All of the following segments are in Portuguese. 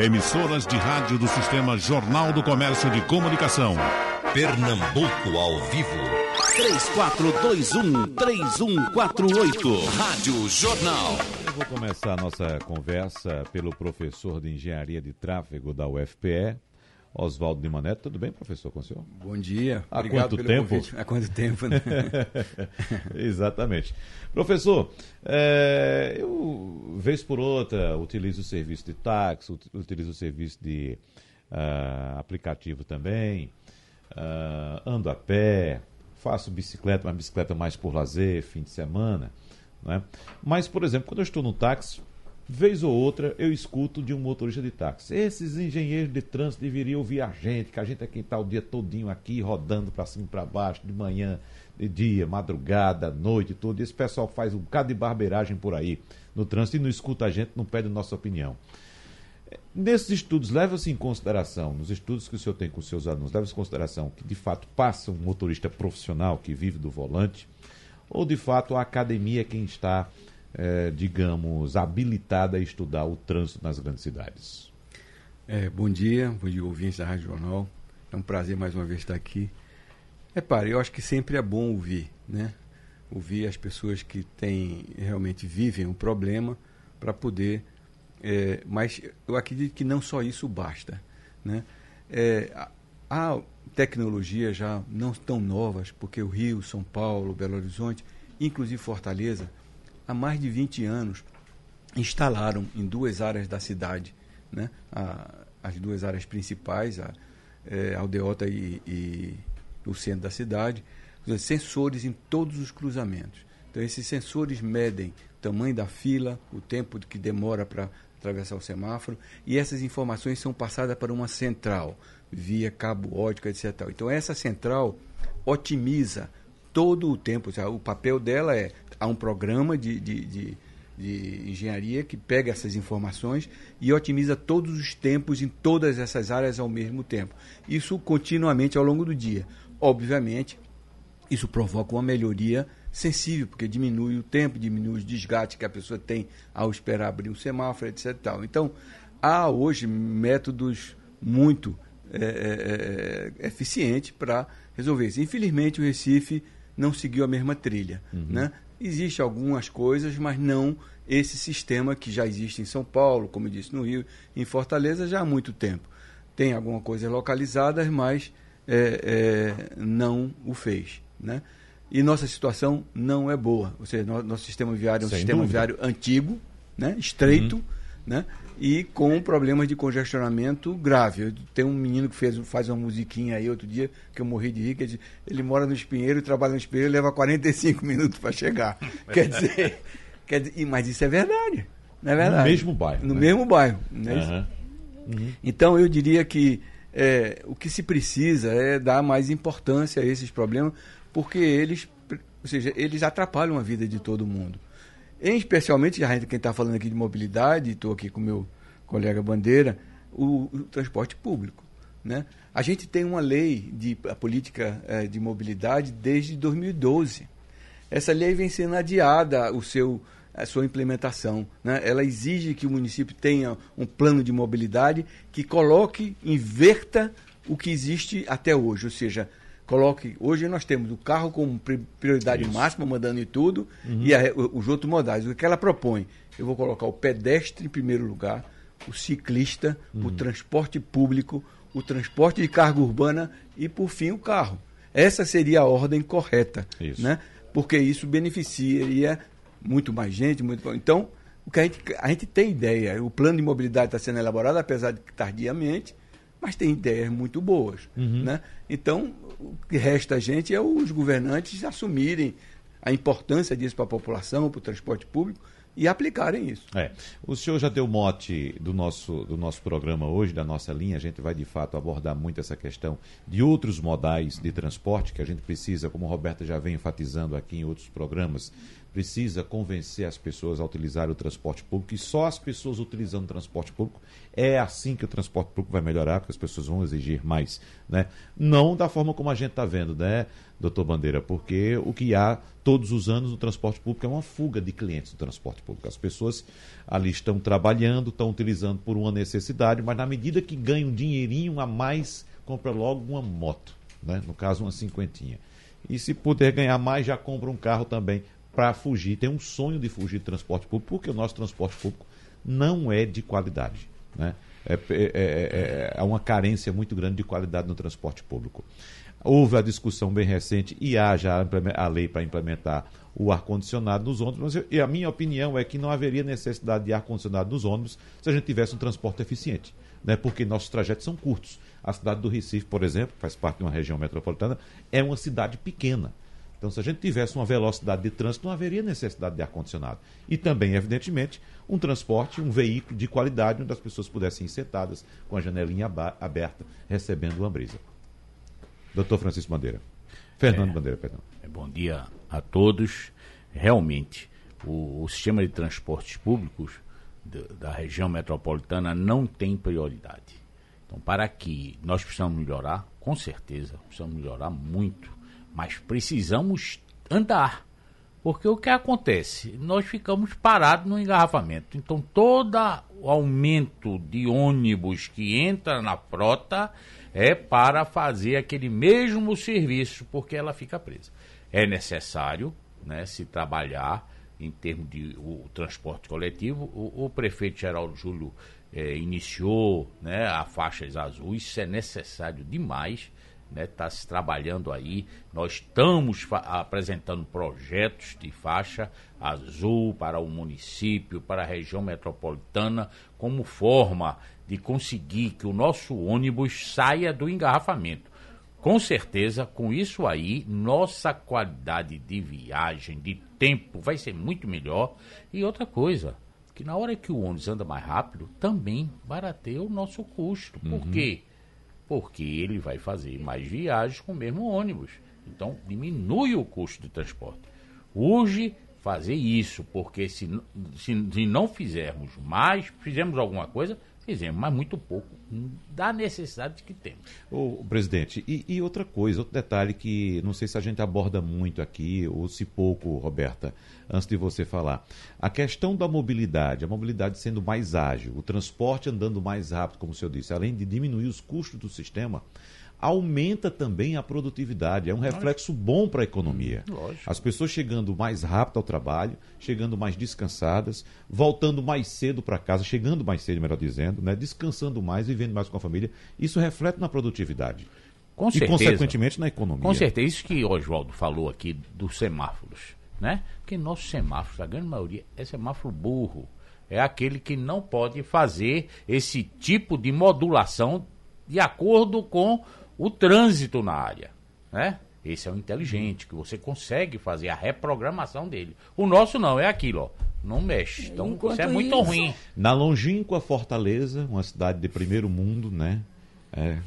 Emissoras de rádio do Sistema Jornal do Comércio de Comunicação. Pernambuco ao vivo. 3421-3148. Rádio Jornal. Eu vou começar a nossa conversa pelo professor de Engenharia de Tráfego da UFPE, Oswaldo de Maneto. Tudo bem, professor, com o senhor? Bom dia. Há Obrigado quanto tempo? Convite. Há quanto tempo, né? Exatamente. Professor, é, eu, vez por outra, utilizo o serviço de táxi, utilizo o serviço de uh, aplicativo também, uh, ando a pé, faço bicicleta, uma bicicleta mais por lazer, fim de semana. Né? Mas, por exemplo, quando eu estou no táxi, vez ou outra eu escuto de um motorista de táxi. Esses engenheiros de trânsito deveriam ouvir a gente, que a gente é quem está o dia todinho aqui, rodando para cima e para baixo, de manhã, de dia, madrugada, noite, tudo. E esse pessoal faz um bocado de barbeiragem por aí no trânsito e não escuta a gente, não pede nossa opinião. Nesses estudos, leva-se em consideração, nos estudos que o senhor tem com os seus alunos, leva-se em consideração que de fato passa um motorista profissional que vive do volante, ou de fato a academia é quem está é, digamos, habilitada a estudar o trânsito nas grandes cidades. É, bom dia, bom dia, ouvintes da Rádio Jornal. É um prazer mais uma vez estar aqui. Repare, eu acho que sempre é bom ouvir, né? Ouvir as pessoas que têm, realmente vivem um problema para poder. É, mas eu acredito que não só isso basta, né? É, há tecnologias já não tão novas, porque o Rio, São Paulo, Belo Horizonte, inclusive Fortaleza, há mais de 20 anos, instalaram em duas áreas da cidade, né? A, as duas áreas principais, a é, Aldeota e, e, o centro da cidade, sensores em todos os cruzamentos. Então, esses sensores medem o tamanho da fila, o tempo que demora para atravessar o semáforo, e essas informações são passadas para uma central, via cabo ótico, etc. Então, essa central otimiza todo o tempo. O papel dela é há um programa de, de, de, de, engenharia que pega essas informações e otimiza todos os tempos em todas essas áreas ao mesmo tempo. Isso continuamente ao longo do dia. Obviamente, isso provoca uma melhoria sensível, porque diminui o tempo, diminui os desgastes que a pessoa tem ao esperar abrir um semáforo, etc. Tal. Então, há hoje métodos muito é, é, eficientes para resolver isso. Infelizmente, o Recife não seguiu a mesma trilha. Uhum. Né? Existem algumas coisas, mas não esse sistema que já existe em São Paulo, como eu disse, no Rio, em Fortaleza já há muito tempo. Tem alguma coisa localizada, mas é, é, não o fez. Né? E nossa situação não é boa. Ou seja, nosso sistema viário é um Sem sistema dúvida. viário antigo, né? estreito, uhum. né? E com problemas de congestionamento grave. Tem um menino que fez, faz uma musiquinha aí outro dia, que eu morri de rir, que ele, ele mora no Espinheiro, trabalha no Espinheiro e leva 45 minutos para chegar. quer dizer, quer dizer, mas isso é verdade. Não é verdade? No mesmo bairro. No né? mesmo bairro. Né? Uhum. Uhum. Então eu diria que é, o que se precisa é dar mais importância a esses problemas, porque eles, ou seja, eles atrapalham a vida de todo mundo. Em especialmente, gente, quem está falando aqui de mobilidade, estou aqui com meu colega Bandeira, o, o, transporte público. Né? A gente tem uma lei de a política eh, de mobilidade desde 2012. Essa lei vem sendo adiada o seu, a sua implementação. Né? Ela exige que o município tenha um plano de mobilidade que coloque, inverta o que existe até hoje, ou seja, coloque. Hoje nós temos o carro como prioridade Isso. máxima, mandando em tudo, uhum. e a, os outros modais. O que ela propõe? Eu vou colocar o pedestre em primeiro lugar, o ciclista, uhum. o transporte público, o transporte de carga urbana e, por fim, o carro. Essa seria a ordem correta, isso. né? Porque isso beneficiaria muito mais gente, muito. Então, o que a gente, a gente tem ideia, o plano de mobilidade está sendo elaborado, apesar de que tardiamente, mas tem ideias muito boas. Uhum. Né? Então, o que resta a gente é os governantes assumirem a importância disso para a população, para o transporte público e aplicarem isso. É. O senhor já deu mote do nosso, do nosso programa hoje, da nossa linha. A gente vai de fato abordar muito essa questão de outros modais de transporte que a gente precisa, como a Roberta já vem enfatizando aqui em outros programas, precisa convencer as pessoas a utilizar o transporte público e só as pessoas utilizando o transporte público é assim que o transporte público vai melhorar, porque as pessoas vão exigir mais, né? Não da forma como a gente está vendo, né, doutor Bandeira, porque o que há todos os anos no transporte público é uma fuga de clientes do transporte público. As pessoas ali estão trabalhando, estão utilizando por uma necessidade, mas na medida que ganham um dinheirinho a mais, compra logo uma moto, né? No caso, uma cinquentinha. E se puder ganhar mais, já compra um carro também para fugir. Tem um sonho de fugir do transporte público, porque o nosso transporte público não é de qualidade. Né? É, é, é, é, uma carência muito grande de qualidade no transporte público. Houve a discussão bem recente e há já a lei para implementar o ar-condicionado nos ônibus, mas e a minha opinião é que não haveria necessidade de ar-condicionado nos ônibus se a gente tivesse um transporte eficiente, né? porque nossos trajetos são curtos. A cidade do Recife, por exemplo, faz parte de uma região metropolitana, é uma cidade pequena. Então, se a gente tivesse uma velocidade de trânsito, não haveria necessidade de ar-condicionado. E também, evidentemente, um transporte, um veículo de qualidade, onde as pessoas pudessem ir sentadas com a janelinha aberta, recebendo uma brisa. Doutor Francisco Bandeira. Fernando é, Bandeira, perdão. É, bom dia a todos. Realmente, o, o sistema de transportes públicos da região metropolitana não tem prioridade. Então, para que nós precisamos melhorar, com certeza, precisamos melhorar muito mas precisamos andar. Porque o que acontece? Nós ficamos parados no engarrafamento. Então, todo o aumento de ônibus que entra na frota é para fazer aquele mesmo serviço, porque ela fica presa. É necessário né, se trabalhar em termos de o, transporte coletivo. O, o prefeito Geraldo Júlio é, iniciou né, a faixas azuis, isso é necessário demais está né, tá se trabalhando aí. Nós estamos apresentando projetos de faixa azul para o município, para a região metropolitana, como forma de conseguir que o nosso ônibus saia do engarrafamento. Com certeza, com isso aí, nossa qualidade de viagem, de tempo, vai ser muito melhor. E outra coisa, que na hora que o ônibus anda mais rápido, também barateia o nosso custo. Por uhum. quê? Porque ele vai fazer mais viagens com o mesmo ônibus. Então, diminui o custo de transporte. Urge fazer isso, porque se, se, se não fizermos mais, fizermos alguma coisa, fizemos, mas muito pouco da necessidade que temos. O presidente, e, e, outra coisa, outro detalhe que não sei se a gente aborda muito aqui, ou se pouco, Roberta, antes de você falar. A questão da mobilidade, a mobilidade sendo mais ágil, o transporte andando mais rápido, como o senhor disse, além de diminuir os custos do sistema, aumenta também a produtividade. É um reflexo bom para a economia. Lógico. As pessoas chegando mais rápido ao trabalho, chegando mais descansadas, voltando mais cedo para casa, chegando mais cedo, melhor dizendo, né? descansando mais, vivendo mais com a família. Isso reflete na produtividade. Com certeza. E, consequentemente, na economia. Com certeza. Isso que o Oswaldo falou aqui dos semáforos. Né? Porque nosso semáforo, a grande maioria, é semáforo burro. É aquele que não pode fazer esse tipo de modulação de acordo com o trânsito na área, né? Esse é o inteligente, que você consegue fazer a reprogramação dele. O nosso não, é aquilo, ó. Não mexe. Então, Enquanto isso é muito isso... ruim. Na longínqua Fortaleza, uma cidade de primeiro mundo, né? É,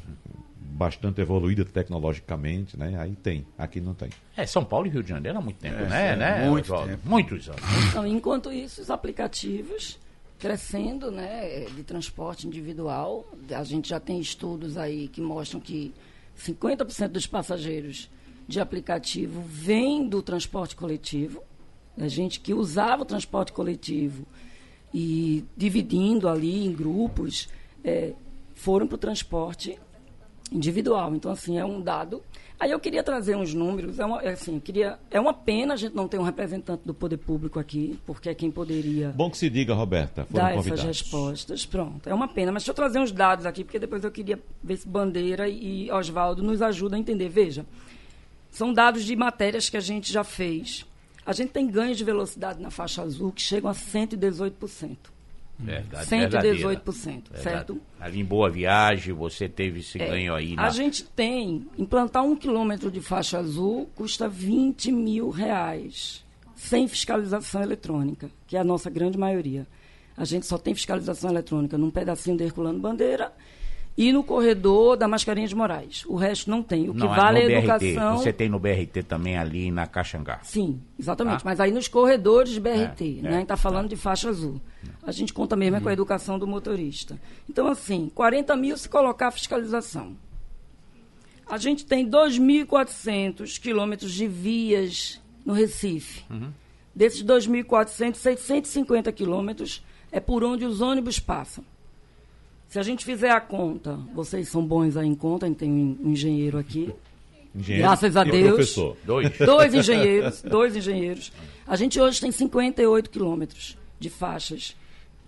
bastante evoluída tecnologicamente, né? Aí tem, aqui não tem. É, São Paulo e Rio de Janeiro há muito tempo, é, né? É, né? Muito tempo. Muitos anos. Então, enquanto isso, os aplicativos crescendo, né, de transporte individual. A gente já tem estudos aí que mostram que 50% dos passageiros de aplicativo vêm do transporte coletivo. A gente que usava o transporte coletivo e dividindo ali em grupos, é, foram para o transporte individual. Então, assim, é um dado Aí eu queria trazer uns números. É uma, é assim, queria, é uma pena a gente não ter um representante do poder público aqui, porque é quem poderia. Bom que se diga, Roberta. Dar convidados. essas respostas. Pronto. É uma pena. Mas deixa eu trazer uns dados aqui, porque depois eu queria ver se Bandeira e Oswaldo nos ajudam a entender. Veja, são dados de matérias que a gente já fez. A gente tem ganhos de velocidade na faixa azul que chegam a 118%. Verdade, 118%, certo? Ali em Boa Viagem, você teve esse é, ganho aí. Na... A gente tem, implantar um quilômetro de faixa azul custa 20 mil reais, sem fiscalização eletrônica, que é a nossa grande maioria. A gente só tem fiscalização eletrônica num pedacinho de Herculano Bandeira e no corredor da Mascarinha de Moraes. O resto não tem. O que Não, vale é a BRT. educação. Você tem no BRT também ali na Caxangá. Sim, exatamente. Tá? Mas aí nos corredores de BRT, É, né? é, A gente está falando de faixa azul. A gente conta mesmo é com a educação do motorista. Então, assim, 40 mil se colocar a fiscalização. A gente tem 2.400 quilômetros de vias no Recife. Desses 2.400, 650 quilômetros é por onde os ônibus passam. Se a gente fizer a conta, vocês são bons aí em conta, a gente tem um engenheiro aqui. Engenheiro Graças a Deus. professor. Dois. Dois engenheiros, dois engenheiros. A gente hoje tem 58 quilômetros de faixas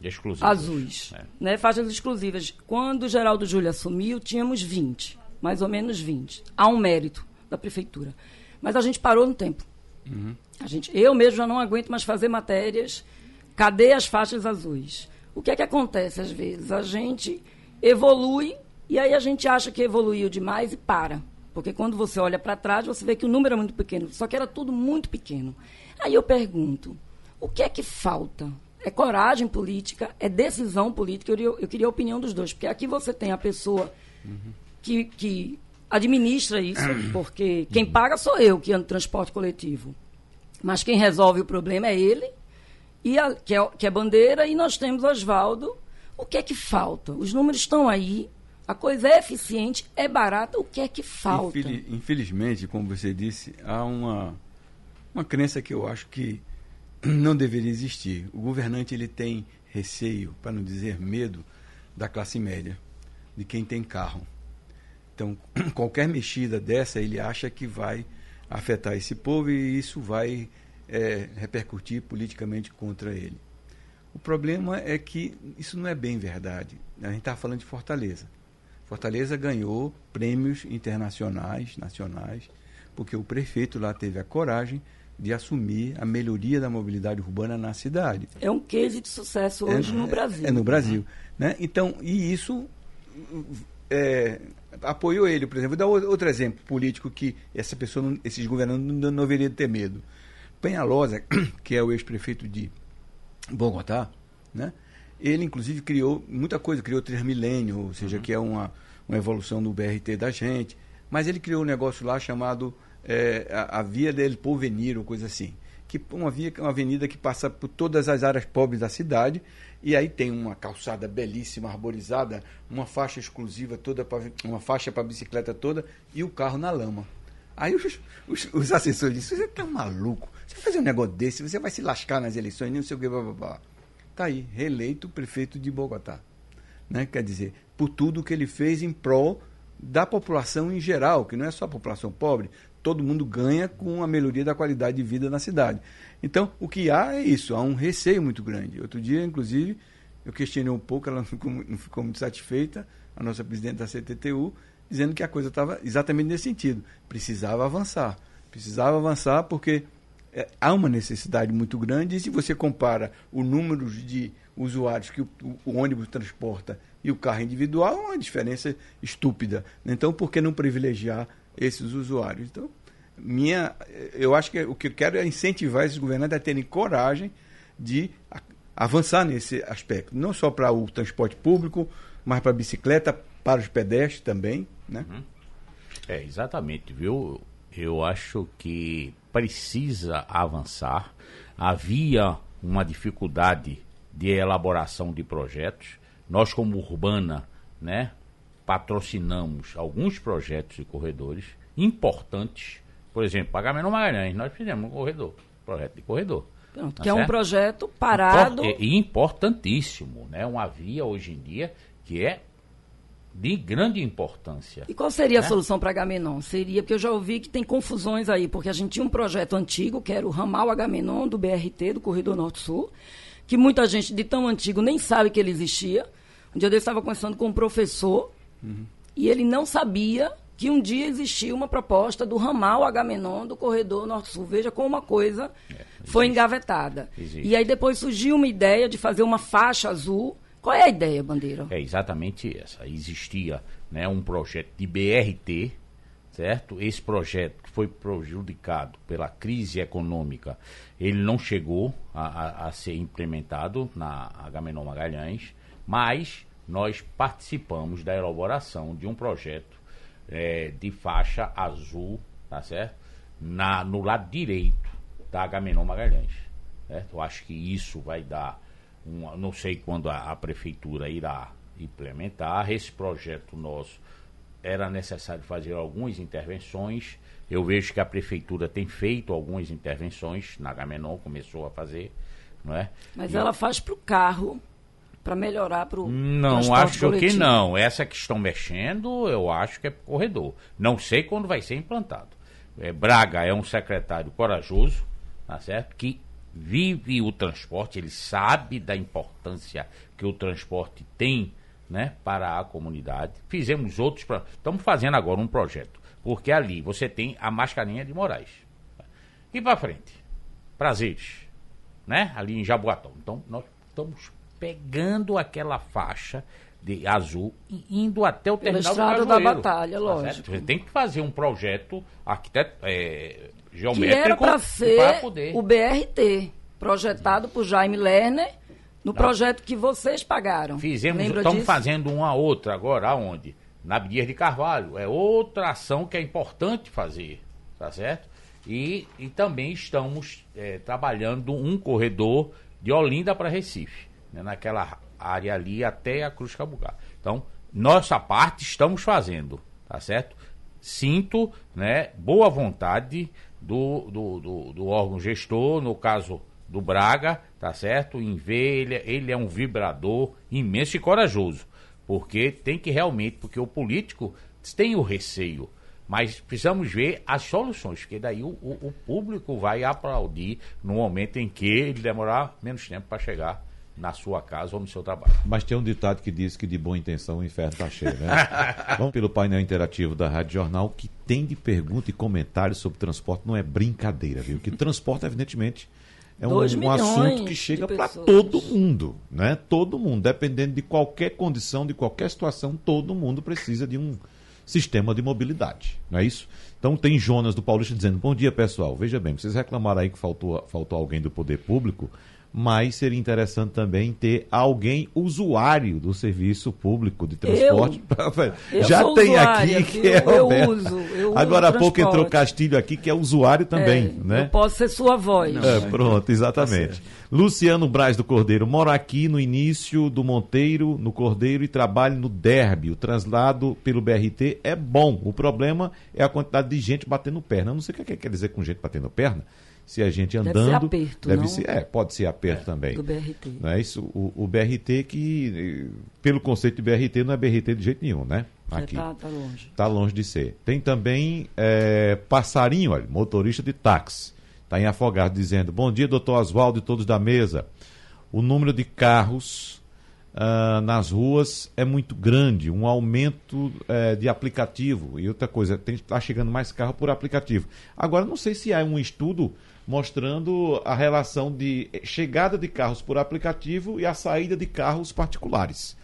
Exclusivos. azuis, É. né? faixas exclusivas. Quando o Geraldo Júlio assumiu, tínhamos 20, mais ou menos 20. Há um mérito da prefeitura. Mas a gente parou no tempo. A gente, eu mesmo já não aguento mais fazer matérias. Cadê as faixas azuis? O que é que acontece às vezes? A gente evolui e aí a gente acha que evoluiu demais e para. Porque quando você olha para trás, você vê que o número é muito pequeno. Só que era tudo muito pequeno. Aí eu pergunto, o que é que falta? É coragem política? É decisão política? Eu, queria- eu queria a opinião dos dois. Porque aqui você tem a pessoa que, que administra isso, porque quem paga sou eu que ando transporte coletivo. Mas quem resolve o problema é ele, e a- que, é, que é bandeira, e nós temos Oswaldo. O que é que falta? Os números estão aí, a coisa é eficiente, é barata, o que é que falta? Infeli- infelizmente, como você disse, há uma, uma crença que eu acho que não deveria existir. O governante ele tem receio, para não dizer medo, da classe média, de quem tem carro. Então, qualquer mexida dessa, ele acha que vai afetar esse povo e isso vai é, repercutir politicamente contra ele. O problema é que isso não é bem verdade. A gente está falando de Fortaleza. Fortaleza ganhou prêmios internacionais, nacionais, porque o prefeito lá teve a coragem de assumir a melhoria da mobilidade urbana na cidade. É um case de sucesso hoje no Brasil. É no Brasil. Né? Então, e isso é, apoiou ele, por exemplo. Vou dar outro exemplo político que essa pessoa, esses governantes não, não deveriam ter medo. Penhalosa, que é o ex-prefeito de Bogotá, né? ele inclusive criou muita coisa, criou Transmilênio, ou seja, que é uma, uma evolução do BRT da gente, mas ele criou um negócio lá chamado é, a, a Via del Porvenir, ou coisa assim, que uma via, uma avenida que passa por todas as áreas pobres da cidade, e aí tem uma calçada belíssima, arborizada, uma faixa exclusiva toda, pra, uma faixa para bicicleta toda, e o carro na lama. Aí os, os, os assessores disseram, você tá maluco? Você vai fazer um negócio desse, você vai se lascar nas eleições, não sei o que, blá, blá, blá. Tá aí, reeleito prefeito de Bogotá. Né? Quer dizer, por tudo que ele fez em prol da população em geral, que não é só a população pobre, todo mundo ganha com a melhoria da qualidade de vida na cidade. Então, o que há é isso, há um receio muito grande. Outro dia, inclusive, eu questionei um pouco, ela não ficou, não ficou muito satisfeita, a nossa presidente da CTTU, dizendo que a coisa estava exatamente nesse sentido. Precisava avançar. Precisava avançar porque é, há uma necessidade muito grande e se você compara o número de usuários que o, o- ônibus transporta e o carro individual, é uma diferença estúpida. Então, por que não privilegiar esses usuários? Então, minha, eu acho que o que eu quero é incentivar esses governantes a terem coragem de avançar nesse aspecto, não só para o transporte público, mas para a bicicleta, para os pedestres também, né? É, exatamente, viu? Eu acho que precisa avançar. Havia uma dificuldade de elaboração de projetos. Nós, como Urbana, né, patrocinamos alguns projetos de corredores importantes. Por exemplo, Pagamento Magalhães, nós fizemos um corredor, projeto de corredor. Pronto, Tá que é um certo? projeto parado. E importantíssimo, né? Uma via hoje em dia que é de grande importância. E qual seria a né? solução para Agamenon? Seria, porque eu já ouvi que tem confusões aí, porque a gente tinha um projeto antigo, que era o ramal Agamenon do BRT, do Corredor Norte-Sul, que muita gente de tão antigo nem sabe que ele existia. Um dia eu estava conversando com um professor e ele não sabia que um dia existia uma proposta do ramal Agamenon do Corredor Norte-Sul. Veja como uma coisa foi engavetada. Existe. E aí depois surgiu uma ideia de fazer uma faixa azul. Qual é a ideia, Bandeira? É exatamente essa. Existia né, um projeto de BRT, certo? Esse projeto que foi prejudicado pela crise econômica, ele não chegou a, a- a ser implementado na Agamenon Magalhães, mas nós participamos da elaboração de um projeto é, de faixa azul, tá certo? Na, no lado direito da Agamenon Magalhães. Certo? Eu acho que isso vai dar, não sei quando a, a prefeitura irá implementar. Esse projeto nosso era necessário fazer algumas intervenções. Eu vejo que a prefeitura tem feito algumas intervenções, na Agamenon começou a fazer, não é? Mas e ela faz para o carro, para melhorar para o Não, acho coletivo. que não. Essa que estão mexendo, eu acho que é corredor. Não sei quando vai ser implantado. É, Braga é um secretário corajoso, tá certo? Que vive o transporte, ele sabe da importância que o transporte tem né, para a comunidade. Fizemos outros. Estamos fazendo agora um projeto. Porque ali você tem a mascarinha de Moraes. E para frente, prazeres. Né? Ali em Jaboatão. Então, nós estamos pegando aquela faixa de azul indo até o Pela terminal estrada da batalha, tá lógico. Você tem que fazer um projeto arquiteto, é, Que geométrico era para ser poder. o BRT, projetado por Jaime Lerner, no projeto que vocês pagaram. Fizemos, Lembra estamos disso? fazendo uma outra agora, aonde? Na Abdias de Carvalho. É outra ação que é importante fazer, tá certo? E, e também estamos eh, trabalhando um corredor de Olinda para Recife, né, naquela área ali até a Cruz Cabugá. Então, nossa parte estamos fazendo, tá certo? Sinto né, boa vontade do, do, do, do órgão gestor, no caso do Braga, tá certo? Em ver, ele, ele é um vibrador imenso e corajoso. Porque tem que realmente, porque o político tem o receio. Mas precisamos ver as soluções, porque daí o, o, o público vai aplaudir no momento em que ele demorar menos tempo para chegar na sua casa ou no seu trabalho. Mas tem um ditado que diz que de boa intenção o inferno está cheio, né? Vamos pelo painel interativo da Rádio Jornal, que tem de pergunta e comentários sobre transporte, não é brincadeira, viu? Que transporte, evidentemente, é um, um assunto que chega para todo mundo, né? Todo mundo, dependendo de qualquer condição, de qualquer situação, todo mundo precisa de um sistema de mobilidade, não é isso? Então tem Jonas do Paulista dizendo, bom dia pessoal, veja bem, vocês reclamaram aí que faltou, faltou alguém do poder público, mas seria interessante também ter alguém usuário do serviço público de transporte. Eu Já tem usuária, aqui que viu? é Eu uso, eu uso Agora há pouco entrou Castilho aqui, que é usuário também, É, né? Eu posso ser sua voz. É, pronto, exatamente. Luciano Braz do Cordeiro, moro aqui no início do Monteiro, no Cordeiro, e trabalho no Derby. O translado pelo BRT é bom. O problema é a quantidade de gente batendo perna. Eu não sei o que é que quer dizer com gente batendo perna. Se a gente Deve andando. ser aperto, deve não? ser, é, pode ser aperto também. do BRT. Não é isso? O, o BRT que, pelo conceito de BRT, não é BRT de jeito nenhum, né? Aqui. tá, tá longe. Está longe de ser. Tem também é, Passarinho, olha, motorista de táxi. Está em Afogado dizendo: Bom dia, doutor Oswaldo e todos da mesa. O número de carros ah, nas ruas é muito grande, um aumento eh, de aplicativo. E outra coisa, está chegando mais carro por aplicativo. Agora, não sei se há um estudo mostrando a relação de chegada de carros por aplicativo e a saída de carros particulares.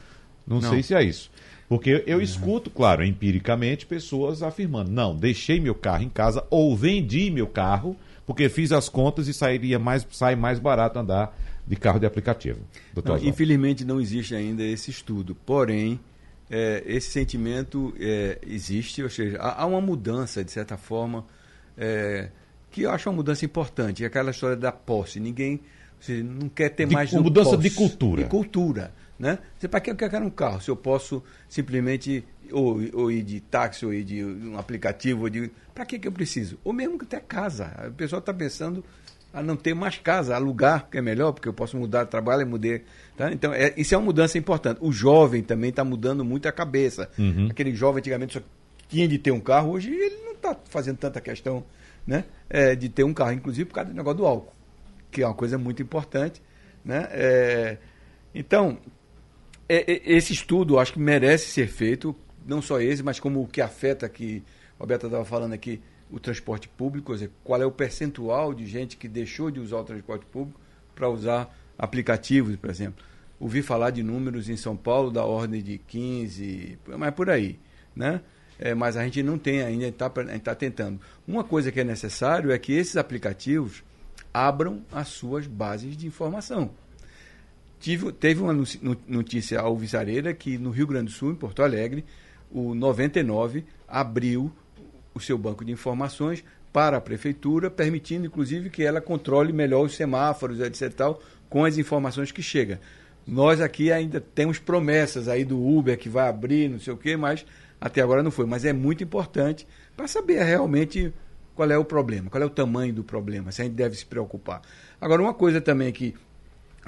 Não, Não. sei se é isso. Porque eu escuto, claro, empiricamente, pessoas afirmando: não, deixei meu carro em casa ou vendi meu carro porque fiz as contas e sairia mais, sai mais barato andar de carro de aplicativo. Não, infelizmente não existe ainda esse estudo, porém é, esse sentimento é, existe, ou seja, há, há uma mudança de certa forma é, que eu acho uma mudança importante, é aquela história da posse. Ninguém seja, não quer ter De- mais uma mudança posse. de cultura. De cultura, né? Para que eu quero um carro? Se eu posso simplesmente ou, ou ir de táxi ou ir de um aplicativo, ou de para que que eu preciso? Ou mesmo que até casa. O pessoal está pensando a não ter mais casa, alugar, que é melhor, porque eu posso mudar de trabalho e mudei. Tá? Então, é, isso é uma mudança importante. O jovem também está mudando muito a cabeça. Uhum. Aquele jovem antigamente só tinha de ter um carro, hoje ele não está fazendo tanta questão né, é, de ter um carro, inclusive por causa do negócio do álcool, que é uma coisa muito importante. Né? É, então, é, é, esse estudo acho que merece ser feito, não só esse, mas como o que afeta que o Roberto estava falando aqui, o transporte público, quer dizer, qual é o percentual de gente que deixou de usar o transporte público para usar aplicativos, por exemplo. Ouvi falar de números em São Paulo da ordem de 15, mas por aí, né? É, mas a gente não tem ainda, a gente está tá tentando. Uma coisa que é necessário é que esses aplicativos abram as suas bases de informação tive, teve uma notícia alvissareira que no Rio Grande do Sul, em Porto Alegre, o 99 abriu o seu banco de informações para a prefeitura, permitindo inclusive que ela controle melhor os semáforos, etc. Tal, com as informações que chegam. Nós aqui ainda temos promessas aí do Uber que vai abrir, não sei o quê, mas até agora não foi. Mas é muito importante para saber realmente qual é o problema, qual é o tamanho do problema, se a gente deve se preocupar. Agora, uma coisa também que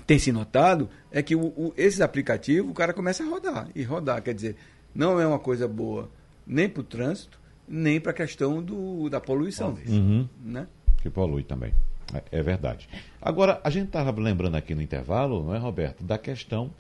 tem se notado é que o, o, esses aplicativos o cara começa a rodar e rodar. Quer dizer, não é uma coisa boa nem para o trânsito, nem para a questão do, da poluição. Uhum. Né? Que polui também. É, é verdade. Agora, a gente estava lembrando aqui no intervalo, não é, Roberto, da questão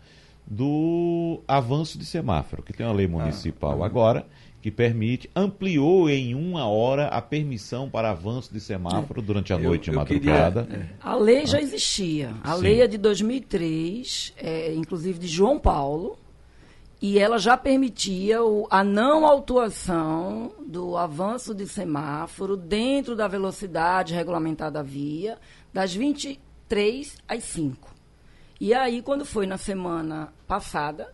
do avanço de semáforo, que tem uma lei ah, municipal ah, agora que permite, ampliou em uma hora a permissão para avanço de semáforo é. durante a noite e madrugada. Queria, é. A lei já existia. A Sim. lei é de 2003, é, inclusive de João Paulo, e ela já permitia o, a não autuação do avanço de semáforo dentro da velocidade regulamentada à via, das 23 às 5. E aí, quando foi na semana passada,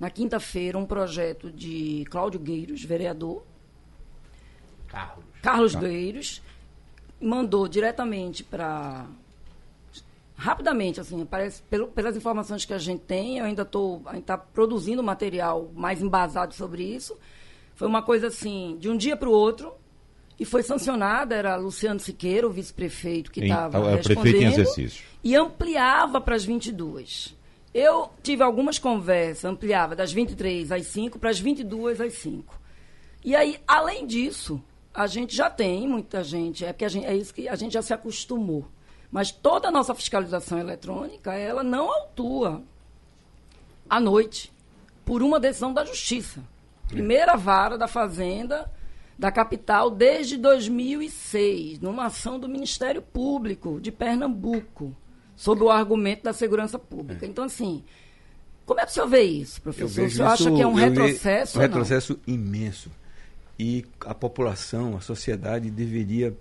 na quinta-feira, um projeto de Cláudio Gueiros, vereador, Carlos, Carlos tá. Gueiros, mandou diretamente para rapidamente, assim, parece, pelo, pelas informações que a gente tem, eu ainda estou tá produzindo material mais embasado sobre isso. Foi uma coisa assim, de um dia para o outro, e foi sancionada, era Luciano Siqueira, o vice-prefeito, que estava respondendo. Prefeito em exercício. E ampliava para as 22. Eu tive algumas conversas, ampliava das 23 às 5 para as 22 às 5. E aí, além disso, a gente já tem muita gente, é, que a gente, é isso que a gente já se acostumou. Mas toda a nossa fiscalização eletrônica, ela não autua à noite, por uma decisão da Justiça. Primeira vara da Fazenda da capital desde 2006, numa ação do Ministério Público de Pernambuco, sob o argumento da segurança pública. É. Então, assim, como é que o senhor vê isso, professor? O senhor acha que é um retrocesso? Um retrocesso imenso. E a população, a sociedade deveria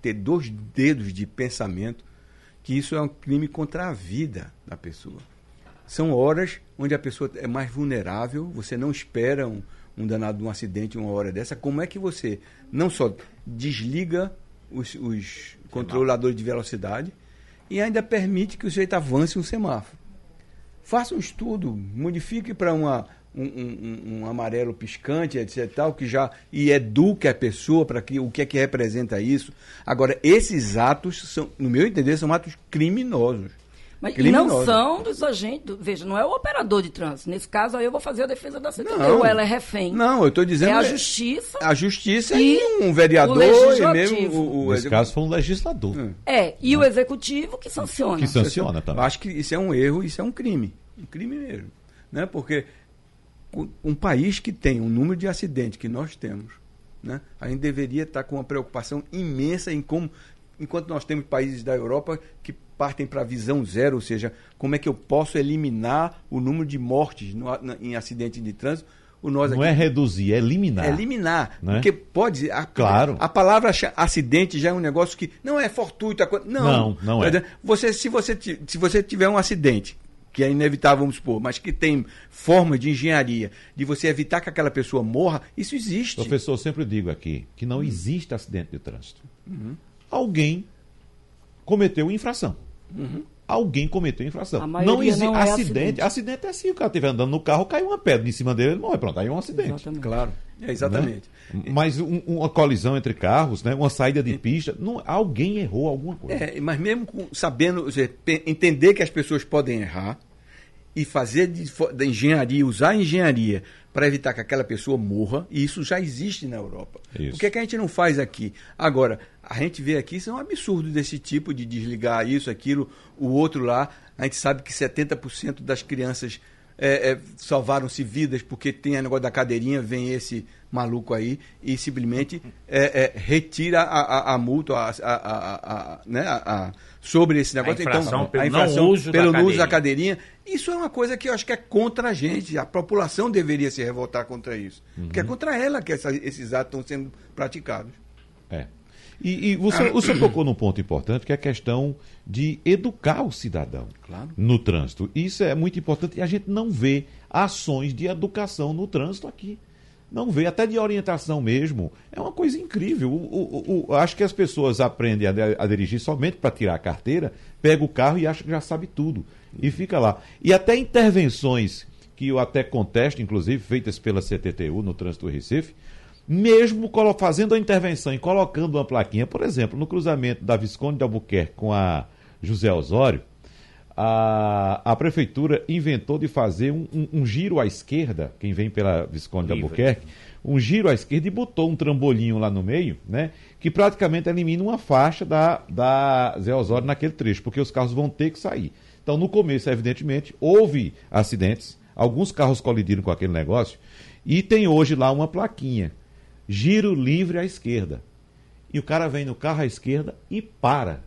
ter dois dedos de pensamento que isso é um crime contra a vida da pessoa. São horas onde a pessoa é mais vulnerável, você não espera um, um danado de um acidente uma hora dessa. Como é que você não só desliga os, os controladores de velocidade e ainda permite que o sujeito avance um semáforo? Faça um estudo, modifique para uma um, um, um, amarelo piscante, etc. Tal, que já e eduque a pessoa para que o que é que representa isso. Agora, esses atos são, no meu entender, são atos criminosos. Mas não são dos agentes. Veja, não é o operador de trânsito. Nesse caso, aí eu vou fazer a defesa da CTT. Ou ela é refém. Não, eu estou dizendo. É a justiça. A justiça e, e um vereador e mesmo. O, o Nesse caso, foi um legislador. É, e o executivo que sanciona. Que sanciona também. Acho que isso é um erro, isso é um crime. Um crime mesmo. Né? Porque um país que tem um número de acidentes que nós temos, né, a gente deveria estar com uma preocupação imensa em como, enquanto nós temos países da Europa que partem para a visão zero, ou seja, como é que eu posso eliminar o número de mortes no, na, em acidentes de trânsito. O nós não aqui, é reduzir, é eliminar. É eliminar. Né? Porque pode. A, claro. A palavra acidente já é um negócio que não é fortuito. Não, não, não é. Você, se, você, se você tiver um acidente que é inevitável, vamos supor, mas que tem forma de engenharia de você evitar que aquela pessoa morra, isso existe. Professor, eu sempre digo aqui que não existe acidente de trânsito. Uhum. Alguém cometeu infração. Uhum. Alguém cometeu infração. Não existe não é acidente. acidente. Acidente é assim, o cara estiver andando no carro, caiu uma pedra em cima dele, ele morre. Pronto, aí é um acidente. Exatamente. Claro. É exatamente. Né? Mas um, uma colisão entre carros, né? uma saída de pista, não, alguém errou alguma coisa. É, mas mesmo com, sabendo, entender que as pessoas podem errar e fazer de, da engenharia, usar a engenharia para evitar que aquela pessoa morra, e isso já existe na Europa. Isso. Por que, é que a gente não faz aqui? Agora, a gente vê aqui, isso é um absurdo desse tipo de desligar isso, aquilo, o outro lá. A gente sabe que 70% das crianças é, é, salvaram-se vidas porque tem a negócio da cadeirinha, vem esse maluco aí e simplesmente é, é retira a, a, a multa a, a, né, sobre esse negócio. então, pelo a infração uso pelo da uso da cadeirinha. Isso é uma coisa que eu acho que é contra a gente. A população deveria se revoltar contra isso. Uhum. Porque é contra ela que essa, esses atos estão sendo praticados. É. E, e você, você tocou num ponto importante, que é a questão de educar o cidadão Claro. no trânsito. Isso é muito importante e a gente não vê ações de educação no trânsito aqui. Não vê, até de orientação mesmo. É uma coisa incrível. O, o- o- acho que as pessoas aprendem a, a dirigir somente para tirar a carteira, pega o carro e acha que já sabe tudo. E fica lá. E até intervenções que eu até contesto, inclusive, feitas pela CTTU no trânsito do Recife, mesmo fazendo a intervenção e colocando uma plaquinha, por exemplo, no cruzamento da Visconde de Albuquerque com a José Osório, a, a prefeitura inventou de fazer um, um- um giro à esquerda, quem vem pela Visconde de Livre. Albuquerque, um giro à esquerda e botou um trambolinho lá no meio, né? Que praticamente elimina uma faixa da, da Zé Osório naquele trecho, porque os carros vão ter que sair. Então, no começo, evidentemente, houve acidentes, alguns carros colidiram com aquele negócio, e tem hoje lá uma plaquinha: giro livre à esquerda. E o cara vem no carro à esquerda e para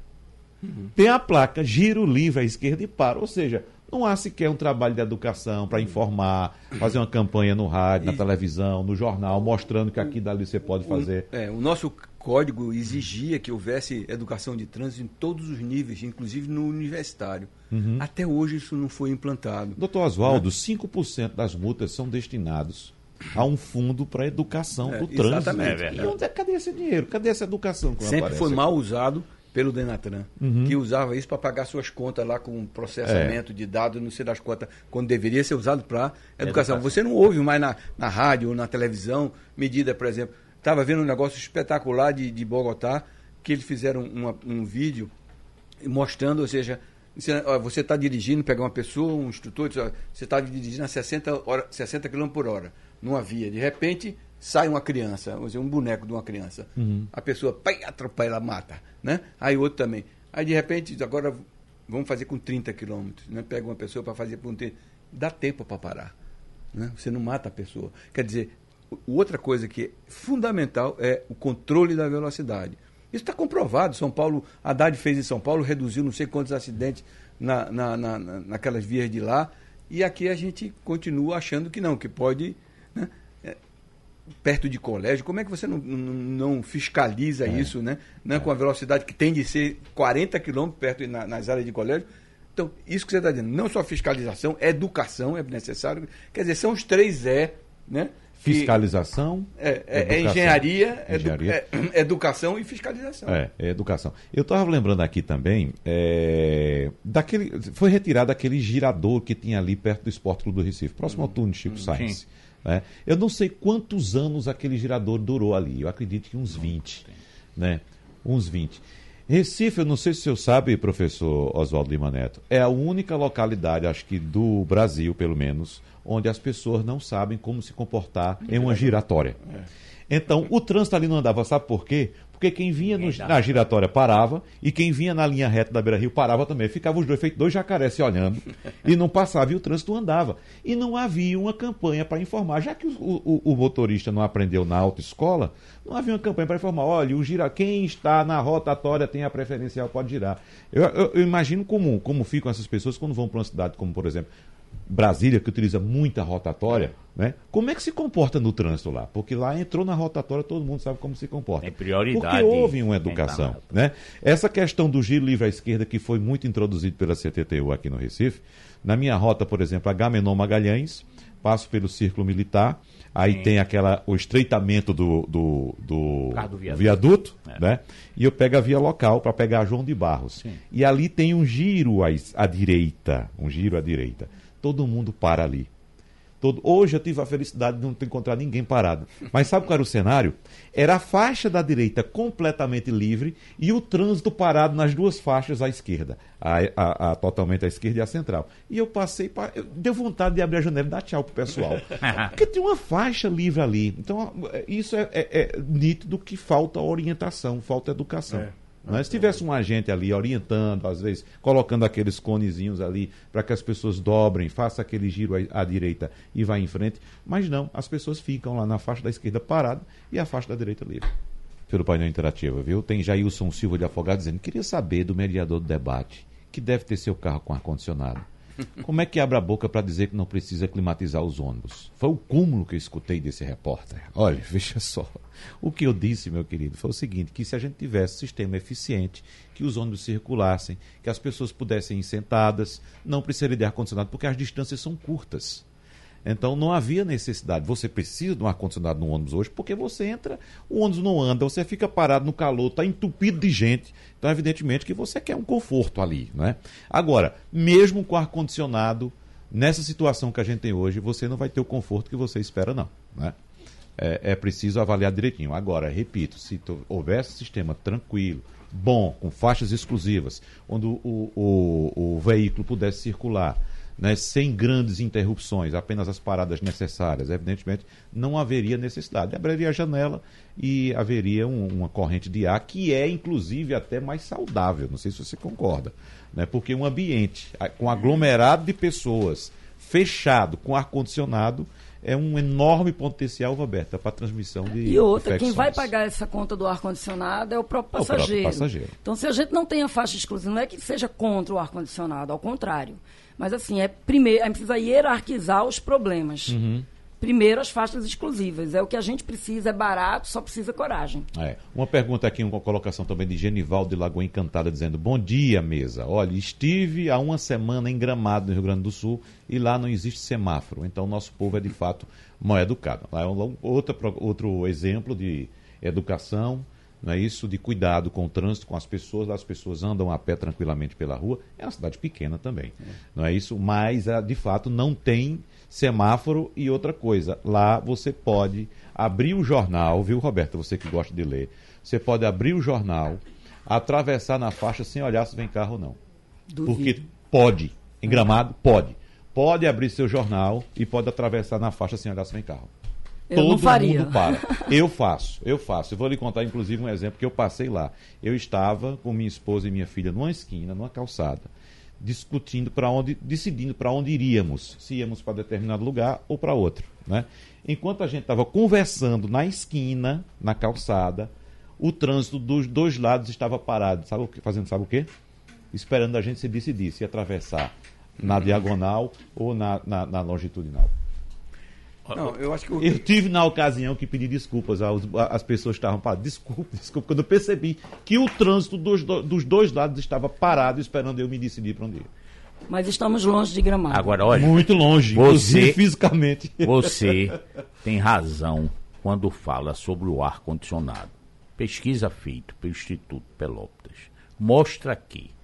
tem a placa giro livre à esquerda e para. Ou seja, não há sequer um trabalho de educação para informar, fazer uma campanha no rádio, na E- televisão, no jornal, mostrando que aqui e dali você pode fazer. É, o nosso código exigia que houvesse educação de trânsito em todos os níveis, inclusive no universitário. Uhum. Até hoje isso não foi implantado. Doutor Oswaldo, 5% das multas são destinados a um fundo para educação É, do trânsito. exatamente. É. E onde é, cadê esse dinheiro? Cadê essa educação? Sempre aparece foi mal usado pelo Denatran, Uhum. que usava isso para pagar suas contas lá com processamento de dados, não sei das quantas, quando deveria ser usado para educação. Educação. Você não ouve mais na, na rádio ou na televisão medida, por exemplo. Estava vendo um negócio espetacular de, de Bogotá, que eles fizeram uma- um vídeo mostrando, ou seja, você- está dirigindo, pega uma pessoa, um instrutor, você está dirigindo a 60, hora, 60 km por hora, numa via. De repente, sai uma criança, vamos dizer, um boneco de uma criança. A pessoa pai, atropela, mata. Né? Aí outro também. Aí de repente, agora vamos fazer com 30 km. Né? Pega uma pessoa para fazer com 30. Dá tempo para parar. Né? Você não mata a pessoa. Quer dizer, outra coisa que é fundamental é o controle da velocidade. Isso está comprovado. São Paulo, a Haddad fez em São Paulo, reduziu não sei quantos acidentes na, na- na- naquelas vias de lá. E aqui a gente continua achando que não, que pode. É, perto de colégio, como é que você não, não, não fiscaliza isso, né? né? Com a velocidade que tem de ser 40 km perto na- nas áreas de colégio. Então, isso que você está dizendo, não só fiscalização, educação é necessário. Quer dizer, são os três E, né? Fiscalização. é, é- é educação. engenharia, edu- Engenharia. é- educação e fiscalização. É, é educação. Eu estava lembrando aqui também é, daquele. Foi retirado aquele girador que tinha ali perto do Esporte Clube do Recife, próximo ao túnel de Chico Sainz. Né? Eu não sei quantos anos aquele girador durou ali. Eu acredito que uns 20. Né? Uns 20. Recife, eu não sei se o senhor sabe, professor Oswaldo Lima Neto, é a única localidade, acho que do Brasil, pelo menos, onde as pessoas não sabem como se comportar em uma giratória. Então, o trânsito ali não andava, sabe por quê? Porque quem vinha no- na giratória parava e quem vinha na linha reta da Beira Rio parava também. Ficava os dois feitos dois jacarés se olhando e não passava e o trânsito andava. E não havia uma campanha para informar. Já que o, o- o motorista não aprendeu na autoescola, não havia uma campanha para informar. Olha, o gira, quem está na rotatória tem a preferencial, pode girar. Eu, eu- eu imagino como, como ficam essas pessoas quando vão para uma cidade como, por exemplo, Brasília, que utiliza muita rotatória, né? Como é que se comporta no trânsito lá? Porque lá entrou na rotatória, todo mundo sabe como se comporta. É prioridade Porque houve uma educação, né? Essa questão do giro livre à esquerda, que foi muito introduzido pela CTTU aqui no Recife, na minha rota, por exemplo, Agamenon Magalhães, passo pelo Círculo Militar, aí tem aquela, o estreitamento do, do, do do viaduto. viaduto, É. né? E eu pego a via local para pegar João de Barros. Sim. E ali tem um giro à, à direita, um giro à direita. Todo mundo para ali. Todo... Hoje eu tive a felicidade de não ter encontrado ninguém parado. Mas sabe qual era o cenário? Era a faixa da direita completamente livre e o trânsito parado nas duas faixas à esquerda. A, a- a- totalmente à esquerda e à central. E eu passei, pa- eu, deu vontade de abrir a janela e dar tchau pro pessoal. Porque tem uma faixa livre ali. Então, isso é, é- é nítido que falta orientação, falta educação. É. Né? Se tivesse um agente ali orientando, às vezes, colocando aqueles conezinhos ali para que as pessoas dobrem, faça aquele giro à, à direita e vá em frente. Mas não, as pessoas ficam lá na faixa da esquerda parada e a faixa da direita livre. Pelo painel interativo, viu? Tem Jailson Silva de Afogado dizendo: queria saber do mediador do debate, que deve ter seu carro com ar-condicionado. Como é que abre a boca para dizer que não precisa climatizar os ônibus? Foi o cúmulo que eu escutei desse repórter. Olha, veja só. O que eu disse, meu querido, foi o seguinte: que se a gente tivesse sistema eficiente, que os ônibus circulassem, que as pessoas pudessem ir sentadas, não precisaria de ar-condicionado, porque as distâncias são curtas. Então não havia necessidade. Você precisa de um ar-condicionado no ônibus hoje, porque você entra, o ônibus não anda, você fica parado no calor, está entupido de gente. Então, evidentemente, que você quer um conforto ali. Né? Agora, mesmo com ar-condicionado, nessa situação que a gente tem hoje, você não vai ter o conforto que você espera, não. Né? É, é preciso avaliar direitinho. Agora, repito, se houvesse um sistema tranquilo, bom, com faixas exclusivas, onde o, o, o, o veículo pudesse circular né, sem grandes interrupções, apenas as paradas necessárias, evidentemente não haveria necessidade. Abriria a janela e haveria um, uma corrente de ar que é, inclusive, até mais saudável. Não sei se você concorda. Né, porque um ambiente com aglomerado de pessoas, fechado, com ar-condicionado, é um enorme potencial, Roberta, para transmissão de. E outra, infecções. quem vai pagar essa conta do ar-condicionado é o próprio passageiro. É o próprio passageiro. Então, se a gente não tem a faixa exclusiva, não é que seja contra o ar-condicionado, ao contrário. Mas assim, é primeiro, a gente precisa hierarquizar os problemas. Uhum. Primeiro as faixas exclusivas. É o que a gente precisa, é barato, só precisa coragem. É. Uma pergunta aqui, uma colocação também de Genival de Lagoa Encantada, dizendo: Bom dia, mesa. Olha, estive há uma semana em Gramado, no Rio Grande do Sul, e lá não existe semáforo. Então, nosso povo é de fato mal educado. Lá é um, outro, outro exemplo de educação não é isso de cuidado com o trânsito, com as pessoas, as pessoas andam a pé tranquilamente pela rua. É uma cidade pequena também, é. não é isso? Mas ah, de fato não tem semáforo e outra coisa. Lá você pode abrir o jornal, viu, Roberto? Você que gosta de ler, você pode abrir o jornal, atravessar na faixa sem olhar se vem carro ou não, Duvido. porque pode. Em Gramado pode. Pode abrir seu jornal e pode atravessar na faixa sem olhar se vem carro. Eu Todo não faria. mundo para. Eu faço, eu faço. Eu vou lhe contar, inclusive, um exemplo que eu passei lá. Eu estava com minha esposa e minha filha numa esquina, numa calçada, discutindo para onde, decidindo para onde iríamos, se íamos para determinado lugar ou para outro. Né? Enquanto a gente estava conversando na esquina, na calçada, o trânsito dos dois lados estava parado. Sabe o que, fazendo sabe o quê? Esperando a gente se decidir se atravessar na diagonal ou na, na, na longitudinal. Não, eu acho que eu... eu tive na ocasião que pedir desculpas aos, as pessoas estavam paradas. Desculpa, desculpa, quando eu percebi que o trânsito dos, dos dois lados estava parado esperando eu me decidir para onde ir. Mas estamos longe de Gramado. Agora, olha, muito longe, você fisicamente. Você tem razão quando fala sobre o ar condicionado. Pesquisa feita pelo Instituto Pelotas mostra que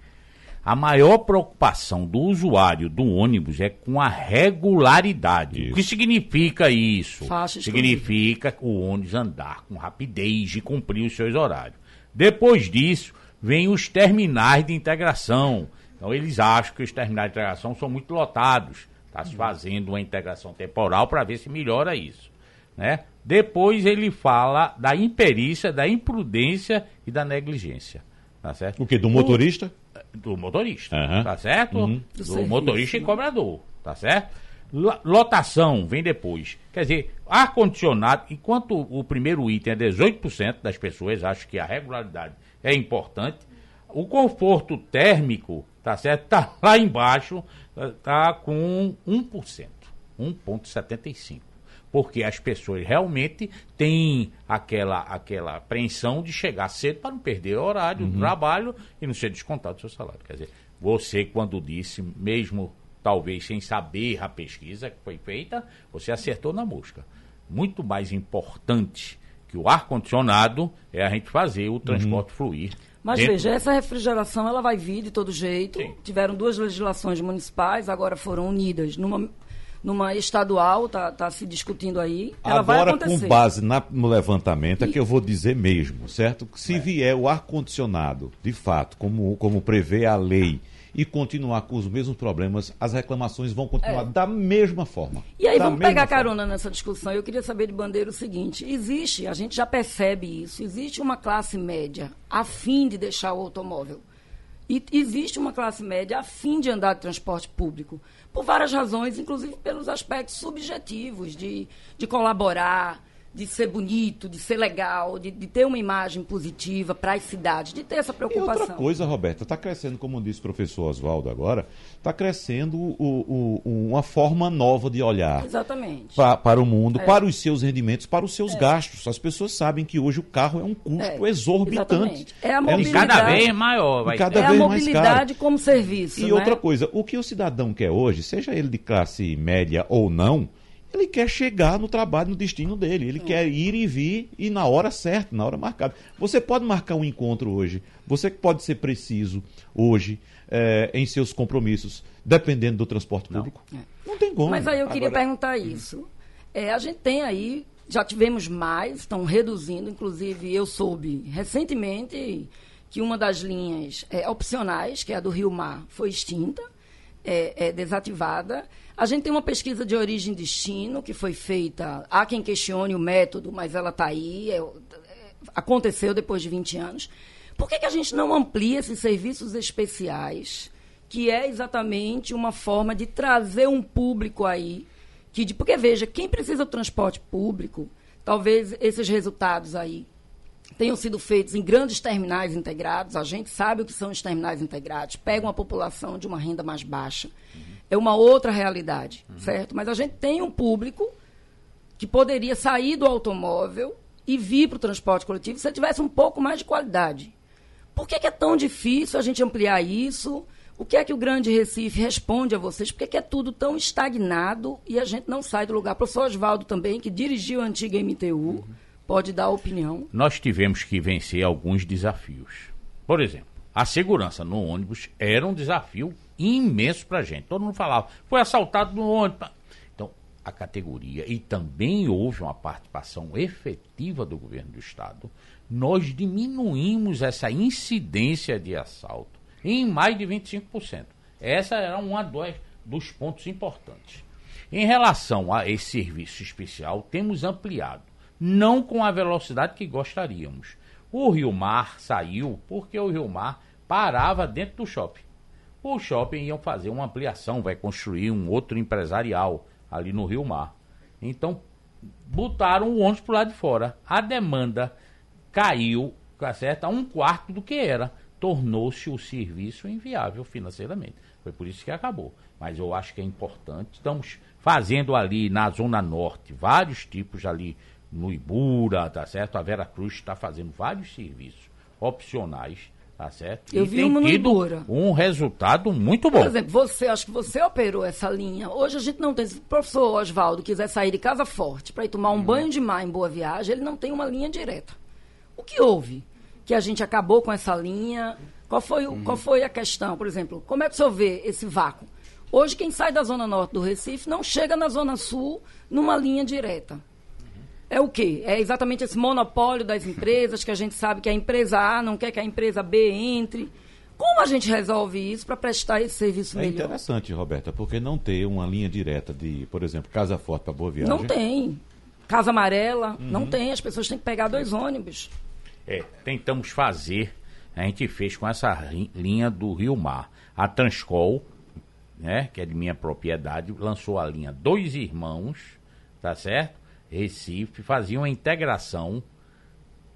a maior preocupação do usuário do ônibus é com a regularidade. Isso. O que significa isso? Fácil significa o ônibus andar com rapidez e cumprir os seus horários. Depois disso, vem os terminais de integração. Então, eles acham que os terminais de integração são muito lotados. Está se fazendo uma integração temporal para ver se melhora isso. Né? Depois ele fala da imperícia, da imprudência e da negligência. Tá certo? O que? Do motorista? do motorista, uhum. tá certo? Uhum. Do, do motorista e cobrador, tá certo? Lotação vem depois. Quer dizer, ar-condicionado, enquanto o primeiro item é 18% das pessoas acham que a regularidade é importante, o conforto térmico, tá certo? Tá lá embaixo, tá com 1%, 1,75% porque as pessoas realmente têm aquela, aquela apreensão de chegar cedo para não perder o horário uhum. do trabalho e não ser descontado do seu salário. Quer dizer, você, quando disse, mesmo talvez sem saber a pesquisa que foi feita, você acertou na mosca. Muito mais importante que o ar-condicionado é a gente fazer o transporte uhum. fluir. Mas dentro... veja, essa refrigeração ela vai vir de todo jeito. Sim. Tiveram duas legislações municipais, agora foram unidas numa numa estadual, está tá se discutindo aí. Ela Agora, com base na, no levantamento, é que eu vou dizer mesmo, certo? Se é. vier o ar-condicionado, de fato, como, como prevê a lei, e continuar com os mesmos problemas, as reclamações vão continuar é. da mesma forma. E aí vamos pegar forma. carona nessa discussão. Eu queria saber de Bandeira o seguinte: existe, a gente já percebe isso, existe uma classe média a fim de deixar o automóvel. E existe uma classe média a fim de andar de transporte público por várias razões, inclusive pelos aspectos subjetivos de, de colaborar, de ser bonito, de ser legal, de, de ter uma imagem positiva para as cidades, de ter essa E preocupação. outra coisa, Roberta, está crescendo, como disse o professor Oswaldo agora, está crescendo o- o- uma forma nova de olhar Exatamente. pa- para o mundo, É. para os seus rendimentos, para os seus gastos. As pessoas sabem que hoje o carro é um custo É, exorbitante. exatamente. É a mobilidade. Cada vez maior. Vai E cada é a vez mais mobilidade como serviço. E né? outra coisa, o que o cidadão quer hoje, seja ele de classe média ou não, ele quer chegar no trabalho, no destino dele. Ele quer ir e vir e na hora certa, na hora marcada. Você pode marcar um encontro hoje, você pode ser preciso hoje eh, em seus compromissos, dependendo do transporte público. Não, tem como. Mas aí eu queria Agora- perguntar isso. É, a gente tem aí, já tivemos mais, estão reduzindo, inclusive eu soube recentemente que uma das linhas é, opcionais, que é a do Rio Mar, foi extinta, é, é desativada. A gente tem uma pesquisa de origem e destino que foi feita, há quem questione o método, mas ela está aí, é- é- aconteceu depois de 20 anos. Por que, que a gente não amplia esses serviços especiais, que é exatamente uma forma de trazer um público aí, que de- porque veja, quem precisa do transporte público, talvez esses resultados aí tenham sido feitos em grandes terminais integrados. A gente sabe o que são os terminais integrados. Pega uma população de uma renda mais baixa. É uma outra realidade, certo? Mas a gente tem um público que poderia sair do automóvel e vir para o transporte coletivo se tivesse um pouco mais de qualidade. Por que, que é tão difícil a gente ampliar isso? O que é que o Grande Recife responde a vocês? Por que, que é tudo tão estagnado e a gente não sai do lugar? O professor Oswaldo também, que dirigiu a antiga MTU, pode dar opinião. nós tivemos que vencer alguns desafios. Por exemplo, a segurança no ônibus era um desafio imenso para a gente. Todo mundo falava, foi assaltado no ônibus. Então, a categoria, e também houve uma participação efetiva do governo do Estado, nós diminuímos essa incidência de assalto em mais de 25%. Essa era uma dos, dos pontos importantes. Em relação a esse serviço especial, temos ampliado, não com a velocidade que gostaríamos. O Rio Mar saiu porque o Rio Mar parava dentro do shopping. O shopping iam fazer uma ampliação, vai construir um outro empresarial ali no Rio Mar. Então, botaram o ônibus para lado de fora. A demanda caiu, tá certo? A um quarto do que era. Tornou-se o serviço inviável financeiramente. Foi por isso que acabou. Mas eu acho que é importante. Estamos fazendo ali na Zona Norte vários tipos ali no Ibura, tá certo? A Vera Cruz está fazendo vários serviços opcionais, tá certo? Eu e vi uma tido um resultado muito bom. Por exemplo, você, acho que você operou essa linha. Hoje a gente não tem. Se o professor Oswaldo quiser sair de Casa Forte para ir tomar um banho de mar em Boa Viagem, ele não tem uma linha direta. O que houve? Que a gente acabou com essa linha? Qual foi, o- qual foi a questão? Por exemplo, como é que o senhor vê esse vácuo? Hoje, quem sai da Zona Norte do Recife não chega na Zona Sul numa linha direta. É o quê? É exatamente esse monopólio das empresas, que a gente sabe que a empresa A não quer que a empresa B entre. Como a gente resolve isso para prestar esse serviço É melhor? interessante, Roberta, porque não ter uma linha direta de, por exemplo, Casa Forte para Boa Viagem. Não tem. Casa Amarela, Uhum. não tem. As pessoas têm que pegar dois ônibus. É, tentamos fazer, a gente fez com essa linha do Rio Mar. A Transcol, né, que é de minha propriedade, lançou a linha Dois Irmãos, tá certo? Recife, fazia uma integração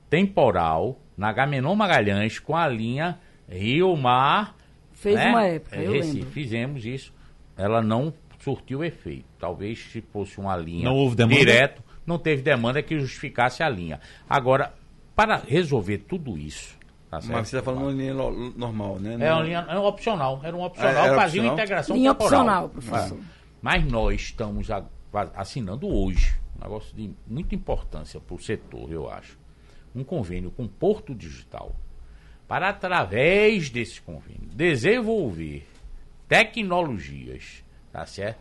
temporal na Gamenon Magalhães com a linha Rio Mar. Fez né? uma época, É, eu Recife, lembro. Fizemos isso. Ela não surtiu efeito. Talvez se fosse uma linha Não houve demanda? direto, não teve demanda que justificasse a linha. Agora, para resolver tudo isso, tá certo? Mas você está falando uma linha normal, né? É uma linha é um opcional, era um Ah, opcional, era fazia uma opcional? integração Linha temporal. opcional, professor. Mas nós estamos assinando hoje, um negócio de muita importância para o setor, eu acho, um convênio com Porto Digital, para através desse convênio desenvolver tecnologias, tá certo?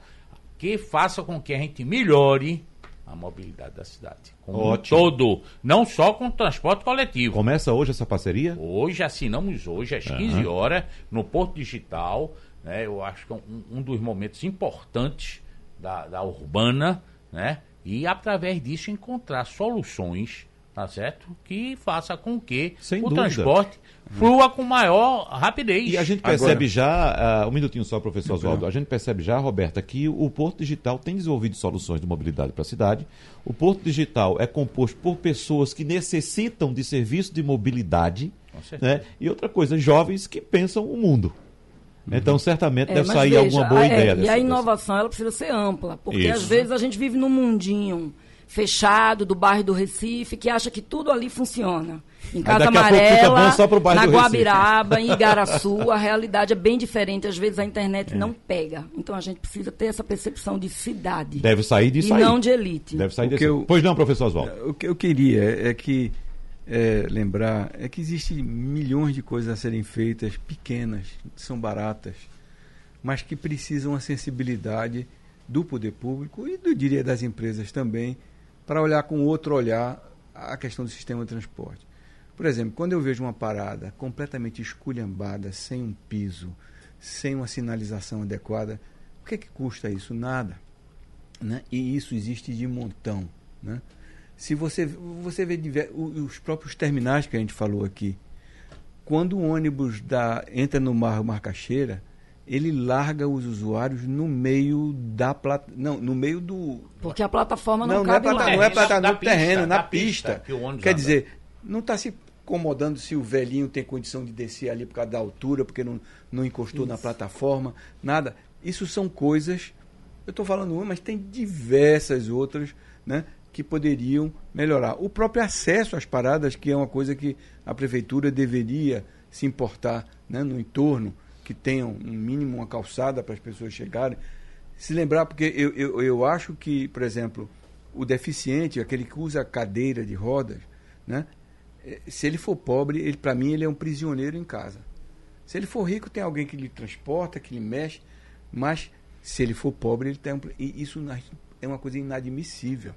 Que faça com que a gente melhore a mobilidade da cidade. Como um Ótimo. todo, não só com o transporte coletivo. Começa hoje essa parceria? Hoje, assinamos hoje, às 15 horas, no Porto Digital. Né, eu acho que é um, um dos momentos importantes da, da urbana, né? E através disso encontrar soluções tá certo? Que faça com que Sem o dúvida. transporte flua com maior rapidez. E a gente Agora- percebe já, ah, um minutinho só, professor Oswaldo, a gente percebe já, Roberta, que o Porto Digital tem desenvolvido soluções de mobilidade para a cidade. O Porto Digital é composto por pessoas que necessitam de serviço de mobilidade. Né? E outra coisa, jovens que pensam o mundo. Então, certamente É, deve sair veja, alguma boa a- é, ideia. E dessa- a dessa- inovação ela precisa ser ampla, porque Isso. às vezes a gente vive num mundinho fechado do bairro do Recife que acha que tudo ali funciona. Em Casa a Amarela, na. Guabiraba, em Igaraçu, a realidade é bem diferente. Às vezes a internet não pega. Então a gente precisa ter essa percepção de cidade Deve sair disso e aí. não de elite. Deve sair O que desse. eu- Pois não, professor Oswaldo. O que eu queria é que é, lembrar é que existem milhões de coisas a serem feitas, pequenas, são baratas, mas que precisam a sensibilidade do poder público e diria das empresas também para olhar com outro olhar a questão do sistema de transporte. Por exemplo, quando eu vejo uma parada completamente esculhambada, sem um piso, sem uma sinalização adequada, o que é que custa isso? Nada né? e isso existe de montão. Né? Se você, você vê os próprios terminais que a gente falou aqui, quando o ônibus da, entra no mar Marcaxeira, ele larga os usuários no meio da plata, não, no meio do Porque a plataforma não, não, não é cabe plata, não é É, no pista, terreno, na na pista. pista que Quer anda. dizer, não está se incomodando se o velhinho tem condição de descer ali por causa da altura, porque não, não encostou na plataforma, nada. Isso são coisas, eu estou falando uma, mas tem diversas outras, né? Que poderiam melhorar. O próprio acesso às paradas, que é uma coisa que a prefeitura deveria se importar né, no entorno, que tenham um mínimo uma calçada para as pessoas chegarem. Se lembrar, porque eu, eu, eu acho que, por exemplo, o deficiente, aquele que usa cadeira de rodas, né, eh, se ele for pobre, ele para mim ele é um prisioneiro em casa. Se ele for rico, tem alguém que lhe transporta, que lhe mexe, mas se ele for pobre, ele tem um, e isso é uma coisa inadmissível.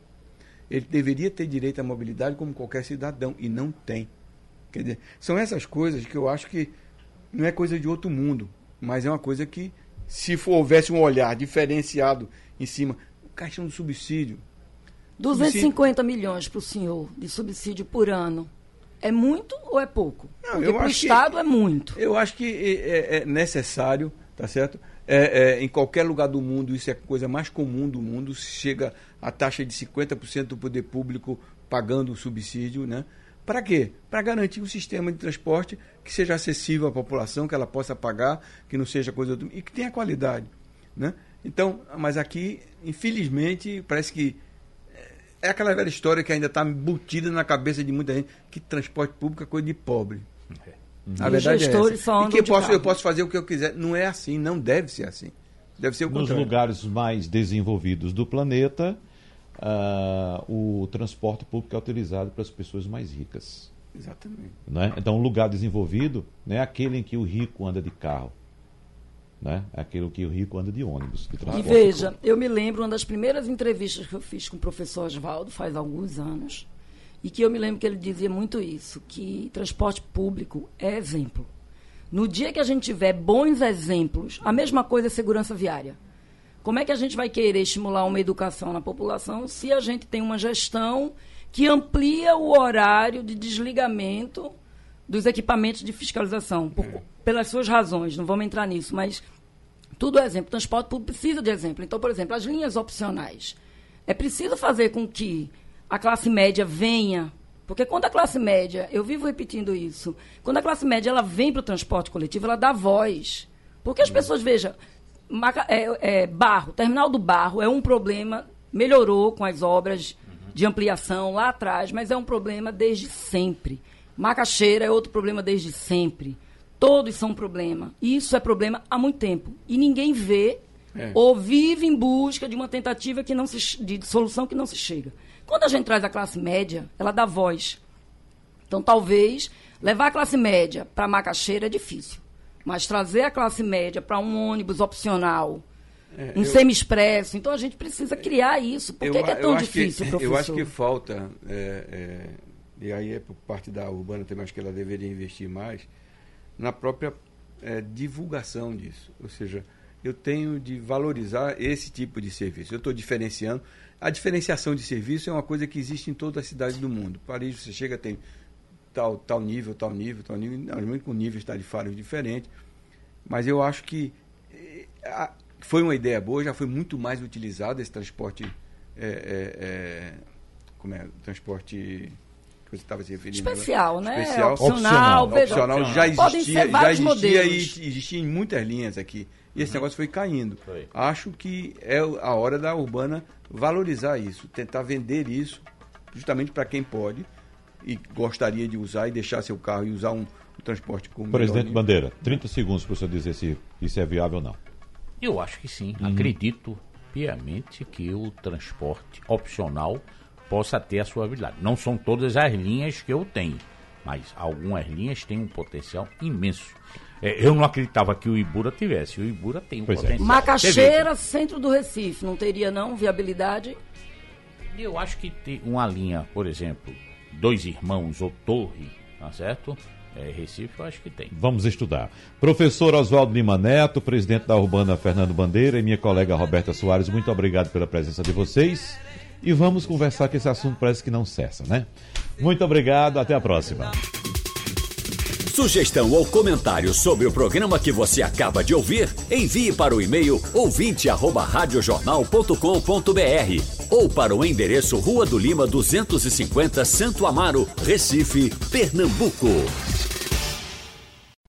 Ele deveria ter direito à mobilidade como qualquer cidadão e não tem. Quer dizer, são essas coisas que eu acho que não é coisa de outro mundo, mas é uma coisa que, se for, houvesse um olhar diferenciado em cima, o caixão do subsídio, 250 milhões para o senhor de subsídio por ano. É muito ou é pouco? Não, Porque para o acho que- Estado é muito. Eu acho que é, é- é necessário, tá certo? É, é, em qualquer lugar do mundo, isso é a coisa mais comum do mundo. Chega a taxa de 50% do poder público pagando o subsídio, né? Para quê? Para garantir um sistema de transporte que seja acessível à população, que ela possa pagar, que não seja coisa do, e que tenha qualidade, né? Então, mas aqui, infelizmente, parece que é aquela velha história que ainda está embutida na cabeça de muita gente que transporte público é coisa de pobre. A E os verdade é gestores essa. só E que eu posso, eu posso fazer o que eu quiser. Não é assim, não deve ser assim. Deve ser o Nos contrário. lugares mais desenvolvidos do planeta, ah, o transporte público é utilizado para as pessoas mais ricas. Exatamente. né? Então, um lugar desenvolvido não é aquele em que o rico anda de carro. Né? É aquele em que o rico anda de ônibus. E veja, eu me lembro uma das primeiras entrevistas que eu fiz com o professor Oswaldo, faz alguns anos, e que eu me lembro que ele dizia muito isso, que transporte público é exemplo. No dia que a gente tiver bons exemplos, a mesma coisa é segurança viária. Como é que a gente vai querer estimular uma educação na população se a gente tem uma gestão que amplia o horário de desligamento dos equipamentos de fiscalização? Por- pelas suas razões, não vamos entrar nisso, mas tudo é exemplo. Transporte público precisa de exemplo. Então, por exemplo, as linhas opcionais. É preciso fazer com que a classe média venha. Porque quando a classe média, eu vivo repetindo isso, quando a classe média ela vem para o transporte coletivo, ela dá voz. Porque as pessoas, veja, Maca- é, é, barro, terminal do barro é um problema, melhorou com as obras de ampliação lá atrás, mas é um problema desde sempre. Macaxeira é outro problema desde sempre. Todos são um problema. Isso é problema há muito tempo. E ninguém vê É. ou vive em busca de uma tentativa que não se, de solução que não se chega. Quando a gente traz a classe média, ela dá voz. Então, talvez, levar a classe média para Macaxeira é difícil. Mas trazer a classe média para um ônibus opcional, um eu- semi-expresso, então a gente precisa criar isso. Por que, que é tão difícil, que, professor? Eu acho que falta, é, é, e aí é por parte da Urbana também, acho que ela deveria investir mais, na própria é, divulgação disso. Ou seja, eu tenho de valorizar esse tipo de serviço. Eu estou diferenciando. A diferenciação de serviço é uma coisa que existe em todas as cidades do mundo. Paris, você chega, tem tal, tal nível, tal nível, tal nível, normalmente com níveis tarifários diferentes. Mas eu acho que eh, foi uma ideia boa, já foi muito mais utilizado esse transporte. É, é, como é? Transporte que você estava se referindo. Especial, né? Especial. Opcional. Opcional, opcional. já existia, já existia e existia em muitas linhas aqui. E esse uhum. negócio foi caindo. Foi. Acho que é a hora da Urbana valorizar isso, tentar vender isso, justamente para quem pode e gostaria de usar e deixar seu carro e usar um, um transporte como. Presidente Bandeira, 30 segundos para você dizer se isso é viável ou não. Eu acho que sim. Uhum. Acredito piamente que o transporte opcional possa ter a sua habilidade. Não são todas as linhas que eu tenho, mas algumas linhas têm um potencial imenso. É, eu não acreditava que o Ibura tivesse. O Ibura tem um pois é. potencial. É. Macaxeira, centro do Recife, não teria não viabilidade? Eu acho que tem uma linha, por exemplo, Dois Irmãos ou Torre, tá certo? É, Recife, eu acho que tem. Vamos estudar. Professor Oswaldo Lima Neto, presidente da Urbana Fernando Bandeira e minha colega Roberta Soares, muito obrigado pela presença de vocês. E vamos conversar que esse assunto parece que não cessa, né? Muito obrigado, até a próxima. Sugestão ou comentário sobre o programa que você acaba de ouvir, envie para o e-mail ouvinte@radiojornal.com.br ou para o endereço Rua do Lima 250, Santo Amaro, Recife, Pernambuco.